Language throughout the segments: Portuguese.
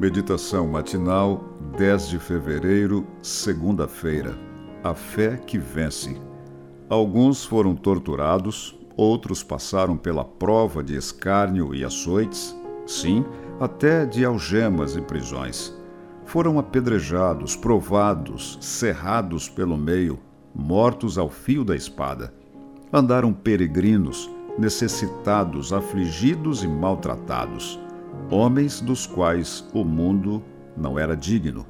Meditação matinal, 10 de fevereiro, segunda-feira. A fé que vence. Alguns foram torturados, outros passaram pela prova de escárnio e açoites, sim, até de algemas e prisões. Foram apedrejados, provados, cerrados pelo meio, mortos ao fio da espada. Andaram peregrinos, necessitados, afligidos e maltratados, homens dos quais o mundo não era digno.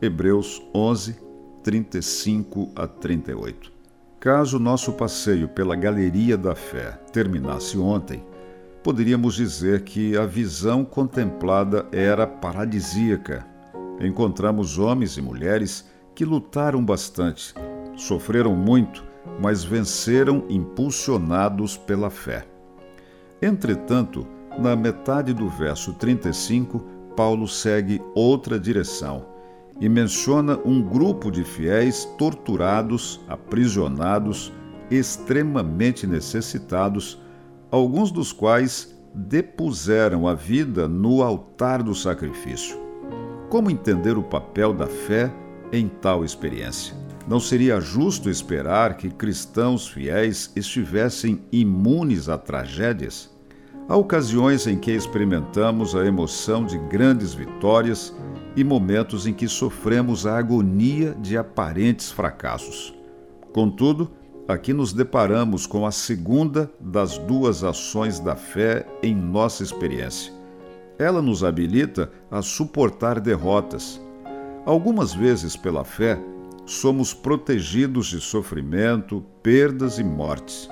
Hebreus 11, 35 a 38. Caso nosso passeio pela Galeria da Fé terminasse ontem, poderíamos dizer que a visão contemplada era paradisíaca. Encontramos homens e mulheres que lutaram bastante, sofreram muito mas venceram impulsionados pela fé. Entretanto, na metade do verso 35, Paulo segue outra direção e menciona um grupo de fiéis torturados, aprisionados, extremamente necessitados, alguns dos quais depuseram a vida no altar do sacrifício. Como entender o papel da fé em tal experiência? Não seria justo esperar que cristãos fiéis estivessem imunes a tragédias? Há ocasiões em que experimentamos a emoção de grandes vitórias e momentos em que sofremos a agonia de aparentes fracassos. Contudo, aqui nos deparamos com a segunda das duas ações da fé em nossa experiência. Ela nos habilita a suportar derrotas. Algumas vezes, pela fé, somos protegidos de sofrimento, perdas e mortes.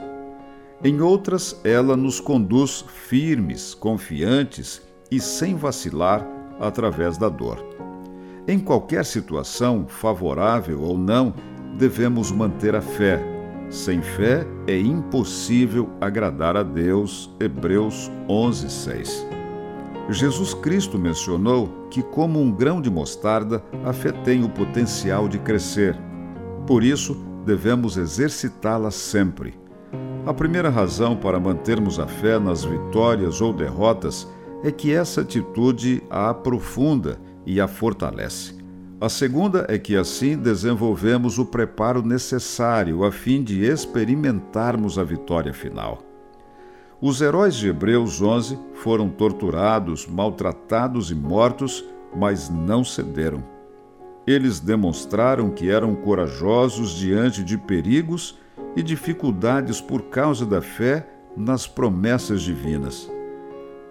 Em outras, ela nos conduz firmes, confiantes e sem vacilar através da dor. Em qualquer situação, favorável ou não, devemos manter a fé. Sem fé é impossível agradar a Deus. Hebreus 11:6. Jesus Cristo mencionou que, como um grão de mostarda, a fé tem o potencial de crescer. Por isso, devemos exercitá-la sempre. A primeira razão para mantermos a fé nas vitórias ou derrotas é que essa atitude a aprofunda e a fortalece. A segunda é que assim desenvolvemos o preparo necessário a fim de experimentarmos a vitória final. Os heróis de Hebreus 11 foram torturados, maltratados e mortos, mas não cederam. Eles demonstraram que eram corajosos diante de perigos e dificuldades por causa da fé nas promessas divinas.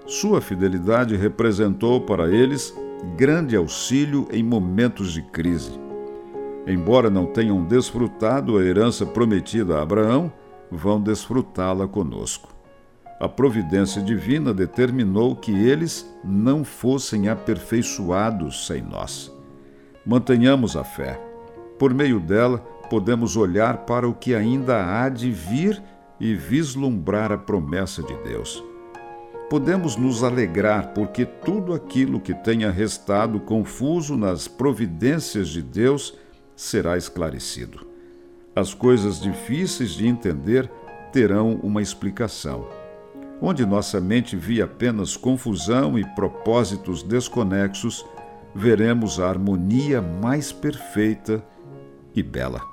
Sua fidelidade representou para eles grande auxílio em momentos de crise. Embora não tenham desfrutado a herança prometida a Abraão, vão desfrutá-la conosco a providência divina determinou que eles não fossem aperfeiçoados sem nós. Mantenhamos a fé. Por meio dela, podemos olhar para o que ainda há de vir e vislumbrar a promessa de Deus. Podemos nos alegrar porque tudo aquilo que tenha restado confuso nas providências de Deus será esclarecido. As coisas difíceis de entender terão uma explicação onde nossa mente via apenas confusão e propósitos desconexos, veremos a harmonia mais perfeita e bela.